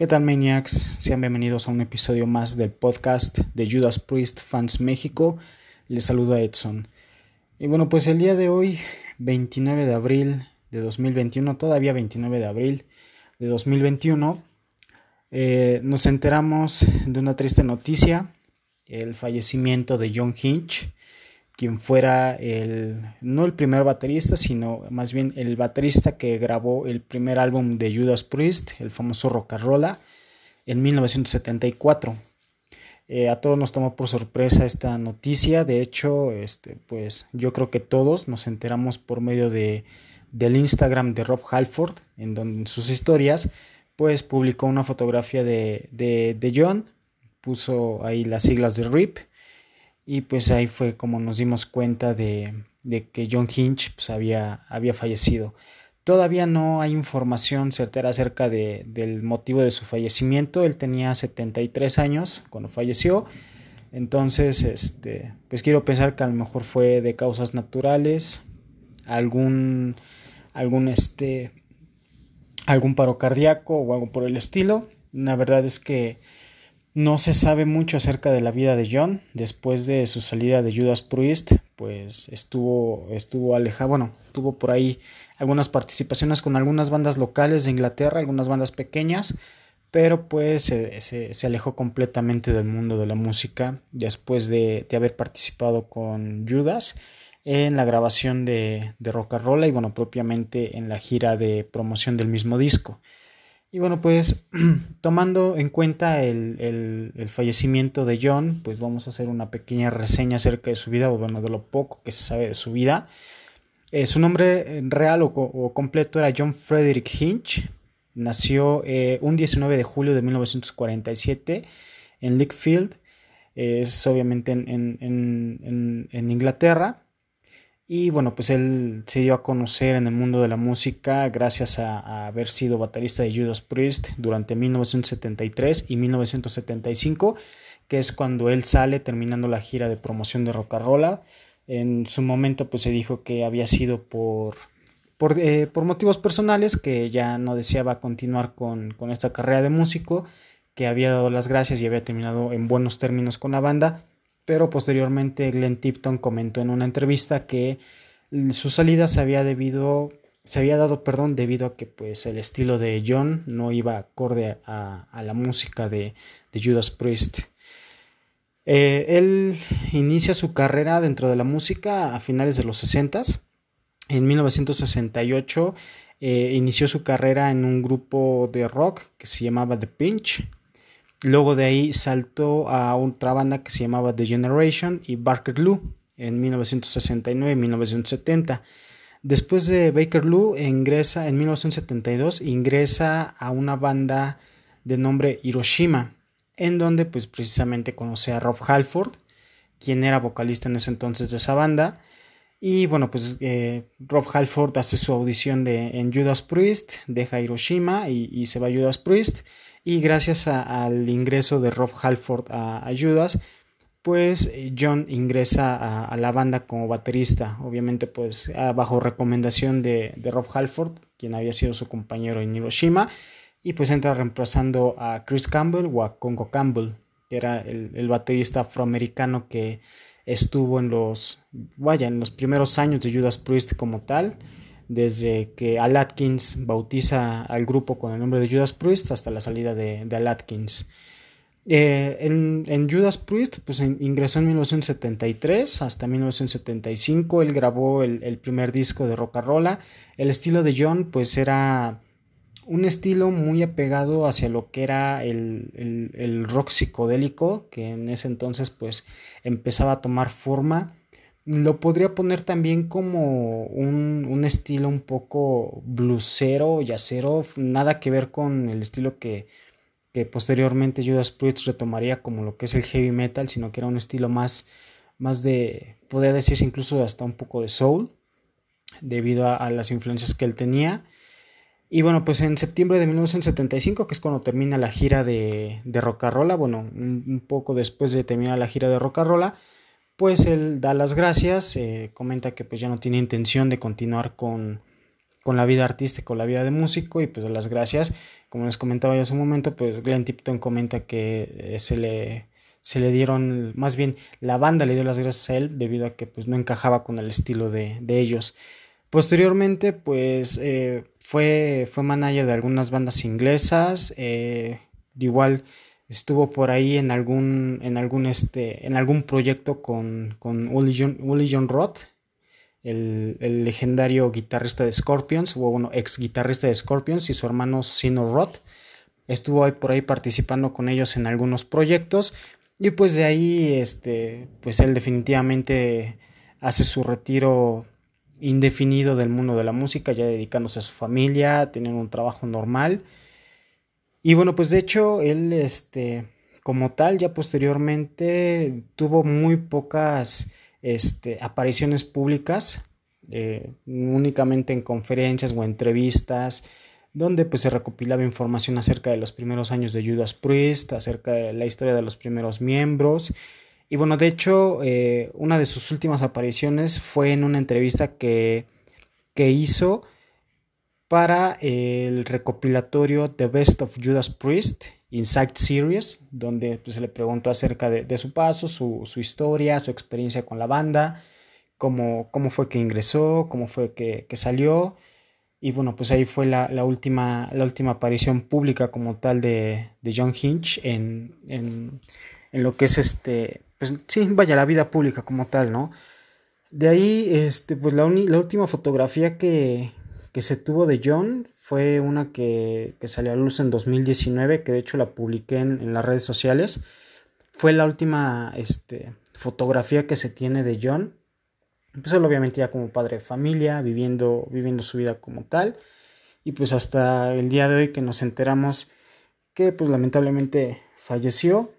¿Qué tal Maniacs? Sean bienvenidos a un episodio más del podcast de Judas Priest Fans México. Les saluda Edson. Y bueno, pues el día de hoy, 29 de abril de 2021, todavía 29 de abril de 2021, eh, nos enteramos de una triste noticia, el fallecimiento de John Hinch, quien fuera el, no el primer baterista, sino más bien el baterista que grabó el primer álbum de Judas Priest, el famoso Rolla, en 1974. Eh, a todos nos tomó por sorpresa esta noticia, de hecho, este, pues yo creo que todos nos enteramos por medio de, del Instagram de Rob Halford, en donde en sus historias, pues publicó una fotografía de, de, de John, puso ahí las siglas de RIP, y pues ahí fue como nos dimos cuenta de, que John Hinch pues, había, había fallecido. Todavía no hay información certera acerca de, del motivo de su fallecimiento. Él tenía 73 años cuando falleció. Entonces, este, pues quiero pensar que a lo mejor fue de causas naturales, algún, algún, este, algún paro cardíaco o algo por el estilo. La verdad es que no se sabe mucho acerca de la vida de John. Después de su salida de Judas Priest, pues estuvo, estuvo alejado, bueno, tuvo por ahí algunas participaciones con algunas bandas locales de Inglaterra, algunas bandas pequeñas, pero pues se, alejó completamente del mundo de la música después de, haber participado con Judas en la grabación de, de Rock and Roll y bueno, propiamente en la gira de promoción del mismo disco. Y bueno, pues tomando en cuenta el, fallecimiento de John, pues vamos a hacer una pequeña reseña acerca de su vida, o bueno, de lo poco que se sabe de su vida. Eh, su nombre real o, completo era John Frederick Hinch. Nació eh, un 19 de julio de 1947 en Lickfield, es obviamente en Inglaterra. Y bueno, pues él se dio a conocer en el mundo de la música gracias a, haber sido baterista de Judas Priest durante 1973 y 1975, que es cuando él sale terminando la gira de promoción de Rock Rolla. En su momento pues se dijo que había sido por, por, eh, motivos personales, que ya no deseaba continuar con, con esta carrera de músico, que había dado las gracias y había terminado en buenos términos con la banda pero posteriormente Glenn Tipton comentó en una entrevista que su salida se había debido se había dado perdón debido a que pues el estilo de John no iba acorde a, la música de, Judas Priest. Eh, él inicia su carrera dentro de la música a finales de los 60 en 1968 eh, inició su carrera en un grupo de rock que se llamaba The Pinch Luego de ahí saltó a otra banda que se llamaba The Generation y Barker Lou en 1969 y 1970. Después de Baker Lou ingresa en 1972 ingresa a una banda de nombre Hiroshima, en donde pues precisamente conoce a Rob Halford, quien era vocalista en ese entonces de esa banda. Y bueno, pues eh, Rob Halford hace su audición de, en Judas Priest, deja Hiroshima y, se va a Judas Priest. Y gracias al ingreso de Rob Halford a, Judas, pues eh, John ingresa a, la banda como baterista, obviamente pues bajo recomendación de, Rob Halford, quien había sido su compañero en Hiroshima, y pues entra reemplazando a Chris Campbell o a Congo Campbell, que era el, el baterista afroamericano que estuvo en los, vaya, en los primeros años de Judas Priest como tal, desde que Al Atkins bautiza al grupo con el nombre de Judas Priest hasta la salida de, Al Atkins. Eh, en, Judas Priest pues, ingresó en 1973 hasta 1975. Él grabó el, primer disco de rock and roll. El estilo de John pues era un estilo muy apegado hacia lo que era el, el rock psicodélico que en ese entonces pues empezaba a tomar forma lo podría poner también como un, estilo un poco blusero, yacero, nada que ver con el estilo que, posteriormente Judas Priest retomaría como lo que es el heavy metal, sino que era un estilo más, más de, podría decirse incluso hasta un poco de soul, debido a, las influencias que él tenía. Y bueno, pues en septiembre de 1975, que es cuando termina la gira de, de Rolla, bueno, un, poco después de terminar la gira de Rolla, pues él da las gracias, eh, comenta que pues ya no tiene intención de continuar con, con la vida artística, con la vida de músico y pues las gracias. Como les comentaba yo hace un momento, pues Glenn Tipton comenta que eh, se le se le dieron, más bien la banda le dio las gracias a él debido a que pues no encajaba con el estilo de, de ellos. Posteriormente pues eh, fue, fue manager de algunas bandas inglesas, eh, igual estuvo por ahí en algún, en algún, este, en algún proyecto con, con Uli John, Roth, el, el, legendario guitarrista de Scorpions, o bueno, ex guitarrista de Scorpions y su hermano Sino Roth. Estuvo por ahí participando con ellos en algunos proyectos y pues de ahí, este, pues él definitivamente hace su retiro indefinido del mundo de la música, ya dedicándose a su familia, teniendo un trabajo normal. Y bueno, pues de hecho, él, este, como tal, ya posteriormente tuvo muy pocas este, apariciones públicas, eh, únicamente en conferencias o entrevistas, donde pues se recopilaba información acerca de los primeros años de Judas Priest, acerca de la historia de los primeros miembros. Y bueno, de hecho, eh, una de sus últimas apariciones fue en una entrevista que, que hizo para el recopilatorio The Best of Judas Priest Inside Series, donde pues, se le preguntó acerca de, su paso, su, historia, su experiencia con la banda, cómo, cómo fue que ingresó, cómo fue que, que salió. Y bueno, pues ahí fue la, última, la última aparición pública como tal de, John Hinch en, en, lo que es este, pues sí, vaya, la vida pública como tal, ¿no? De ahí, este, pues la, última fotografía que, que, se tuvo de John fue una que, que, salió a luz en 2019, que de hecho la publiqué en, en las redes sociales. Fue la última este, fotografía que se tiene de John pues obviamente ya como padre de familia, viviendo, viviendo su vida como tal. Y pues hasta el día de hoy que nos enteramos que pues lamentablemente falleció.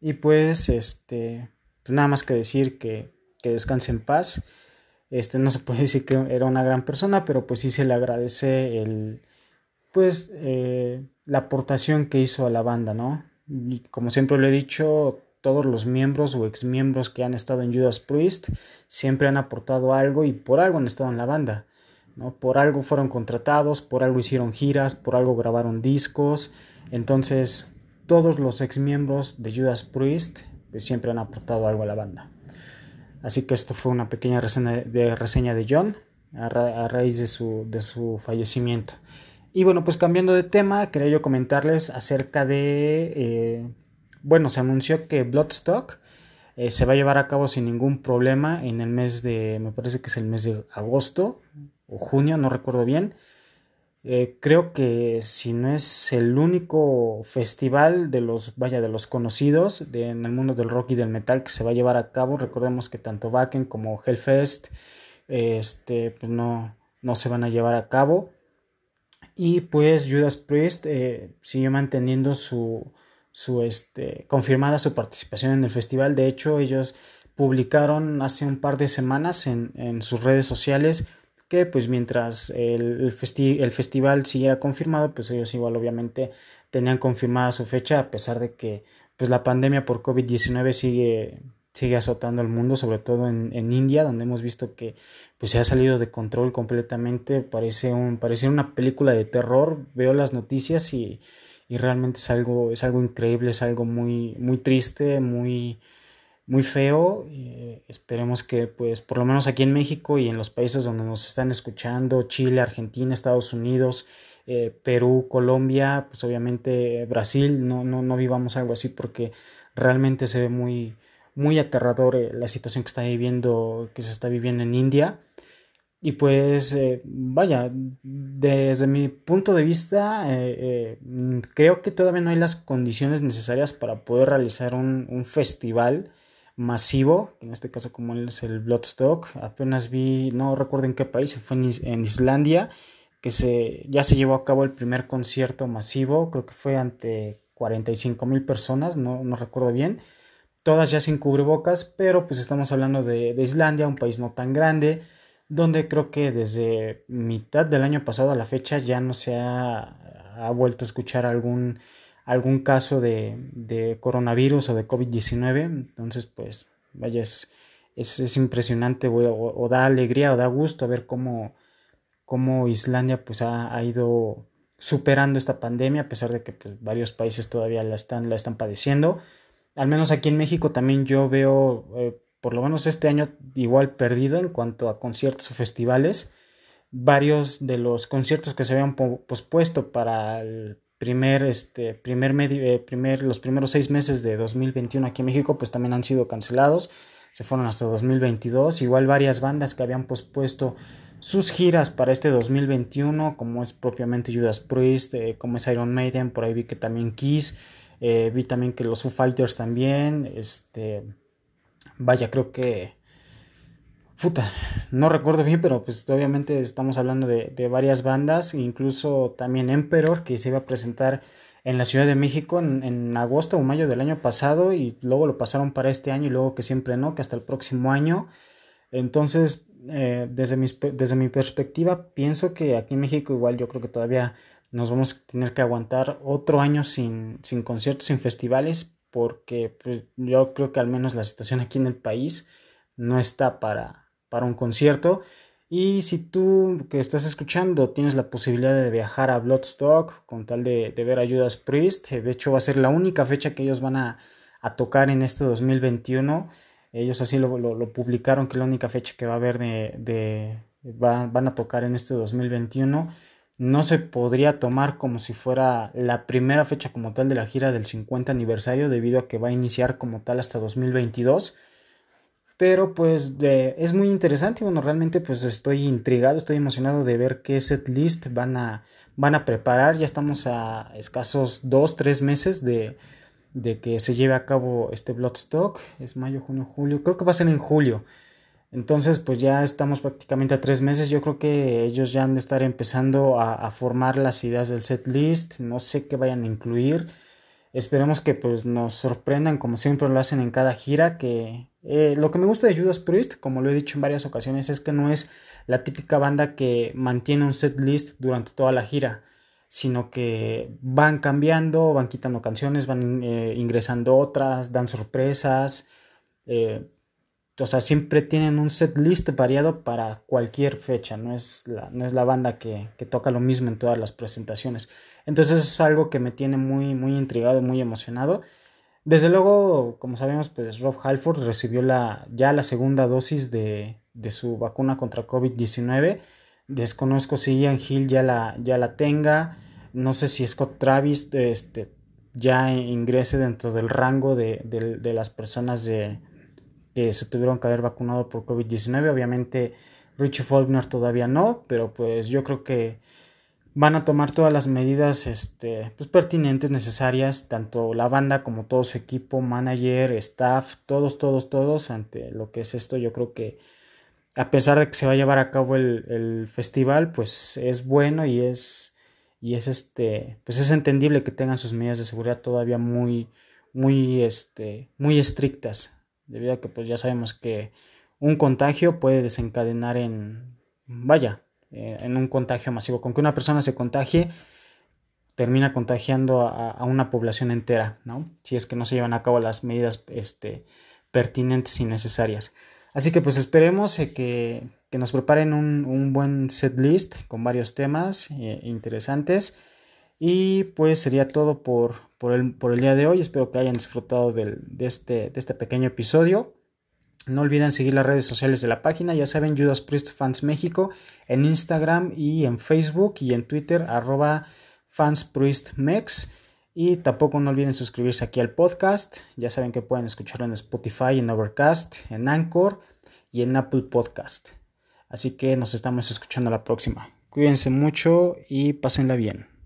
Y pues este, pues nada más que decir que, que descanse en paz. Este, no se puede decir que era una gran persona, pero pues sí se le agradece el, pues, eh, la aportación que hizo a la banda, ¿no? Y como siempre lo he dicho, todos los miembros o exmiembros que han estado en Judas Priest siempre han aportado algo y por algo han estado en la banda. ¿no? Por algo fueron contratados, por algo hicieron giras, por algo grabaron discos. Entonces, todos los exmiembros de Judas Priest pues, siempre han aportado algo a la banda. Así que esto fue una pequeña reseña de, reseña de John a, raíz de su, de su fallecimiento. Y bueno, pues cambiando de tema, quería yo comentarles acerca de eh, bueno, se anunció que Bloodstock eh, se va a llevar a cabo sin ningún problema en el mes de, me parece que es el mes de agosto o junio, no recuerdo bien. Eh, creo que si no es el único festival de los, vaya, de los conocidos en el mundo del rock y del metal que se va a llevar a cabo, recordemos que tanto Wacken como Hellfest, este, pues no, no se van a llevar a cabo. Y pues Judas Priest eh, sigue manteniendo su, su este, confirmada su participación en el festival. De hecho, ellos publicaron hace un par de semanas en, en sus redes sociales que pues mientras el, el, festival siguiera confirmado, pues ellos igual obviamente tenían confirmada su fecha a pesar de que pues la pandemia por COVID-19 sigue, sigue azotando el mundo, sobre todo en, en, India, donde hemos visto que pues se ha salido de control completamente, parece, un, parece una película de terror, veo las noticias y y realmente es algo, es algo increíble, es algo muy, muy triste, muy, muy feo. Eh, esperemos que, pues, por lo menos aquí en México y en los países donde nos están escuchando, Chile, Argentina, Estados Unidos, eh, Perú, Colombia, pues obviamente Brasil, no, no, no vivamos algo así porque realmente se ve muy, muy aterrador eh, la situación que está viviendo, que se está viviendo en India. Y pues, vaya, desde mi punto de vista, creo que todavía no hay las condiciones necesarias para poder realizar un, festival masivo, en este caso como es el Bloodstock. Apenas vi, no recuerdo en qué país, fue en, Islandia, que se, ya se llevó a cabo el primer concierto masivo, creo que fue ante 45 mil personas, no, no recuerdo bien. Todas ya sin cubrebocas, pero pues estamos hablando de, de Islandia, un país no tan grande donde creo que desde mitad del año pasado a la fecha ya no se ha, vuelto a escuchar algún, algún caso de, coronavirus o de COVID-19. Entonces, pues, vaya, es, es, impresionante o, da alegría o da gusto ver cómo, cómo Islandia pues ha, ido superando esta pandemia a pesar de que pues, varios países todavía la están, la están padeciendo. Al menos aquí en México también yo veo, eh, por lo menos este año, igual perdido en cuanto a conciertos o festivales. Varios de los conciertos que se habían pospuesto para el primer, este, primer medio, eh, primer, los primeros seis meses de 2021 aquí en México, pues también han sido cancelados. Se fueron hasta 2022. Igual varias bandas que habían pospuesto sus giras para este 2021, como es propiamente Judas Priest, eh, como es Iron Maiden, por ahí vi que también Kiss, eh, vi también que los Foo Fighters también, este, vaya, creo que, puta, no recuerdo bien, pero pues obviamente estamos hablando de, varias bandas, incluso también Emperor, que se iba a presentar en la Ciudad de México en, en, agosto o mayo del año pasado y luego lo pasaron para este año y luego que siempre no, que hasta el próximo año. Entonces, eh, desde, desde mi perspectiva, pienso que aquí en México igual yo creo que todavía nos vamos a tener que aguantar otro año sin, sin conciertos, sin festivales, porque pues, yo creo que al menos la situación aquí en el país no está para, para un concierto. Y si tú que estás escuchando tienes la posibilidad de viajar a Bloodstock con tal de, ver a Judas Priest, de hecho va a ser la única fecha que ellos van a, a tocar en este 2021 ellos así lo, lo, publicaron, que la única fecha que va a haber de, de van a tocar en este 2021 no se podría tomar como si fuera la primera fecha como tal de la gira del 50 aniversario debido a que va a iniciar como tal hasta 2022 pero pues es muy interesante bueno realmente pues estoy intrigado estoy emocionado de ver qué set list van a van a preparar ya estamos a escasos dos tres meses de de que se lleve a cabo este Bloodstock. Es mayo, junio, julio. Creo que va a ser en julio. Entonces, pues ya estamos prácticamente a tres meses. Yo creo que ellos ya han de estar empezando a, formar las ideas del set list. No sé qué vayan a incluir. Esperemos que pues nos sorprendan como siempre lo hacen en cada gira. Que eh, lo que me gusta de Judas Priest, como lo he dicho en varias ocasiones, es que no es la típica banda que mantiene un set list durante toda la gira sino que van cambiando, van quitando canciones, van eh, ingresando otras, dan sorpresas. Eh, o sea, siempre tienen un set list variado para cualquier fecha, no es la, no es la banda que, toca lo mismo en todas las presentaciones. Entonces es algo que me tiene muy, muy intrigado, muy emocionado. Desde luego, como sabemos, pues Rob Halford recibió la, ya la segunda dosis de, su vacuna contra COVID-19 Desconozco si Ian Hill ya la, ya la tenga. No sé si Scott Travis este, ya ingrese dentro del rango de, las personas de, que se tuvieron que haber vacunado por COVID-19. Obviamente Richie Faulkner todavía no, pero pues yo creo que van a tomar todas las medidas este, pues, pertinentes, necesarias, tanto la banda como todo su equipo, manager, staff, todos, todos, todos, ante lo que es esto. Yo creo que a pesar de que se va a llevar a cabo el, festival, pues es bueno y es, y es este, pues es entendible que tengan sus medidas de seguridad todavía muy, muy, este, muy estrictas, debido a que pues ya sabemos que un contagio puede desencadenar en, vaya, eh, en un contagio masivo. Con que una persona se contagie, termina contagiando a, una población entera, ¿no? Si es que no se llevan a cabo las medidas este, pertinentes y necesarias. Así que pues esperemos eh, que, nos preparen un, buen set list con varios temas eh, interesantes. Y pues sería todo por, por, el, día de hoy. Espero que hayan disfrutado de, este, de este pequeño episodio. No olviden seguir las redes sociales de la página. Ya saben, Judas Priest Fans México en Instagram y en Facebook y en Twitter, arroba fanspriestmex. Y tampoco no olviden suscribirse aquí al podcast. Ya saben que pueden escucharlo en Spotify, en Overcast, en Anchor y en Apple Podcast. Así que nos estamos escuchando la próxima. Cuídense mucho y pásenla bien.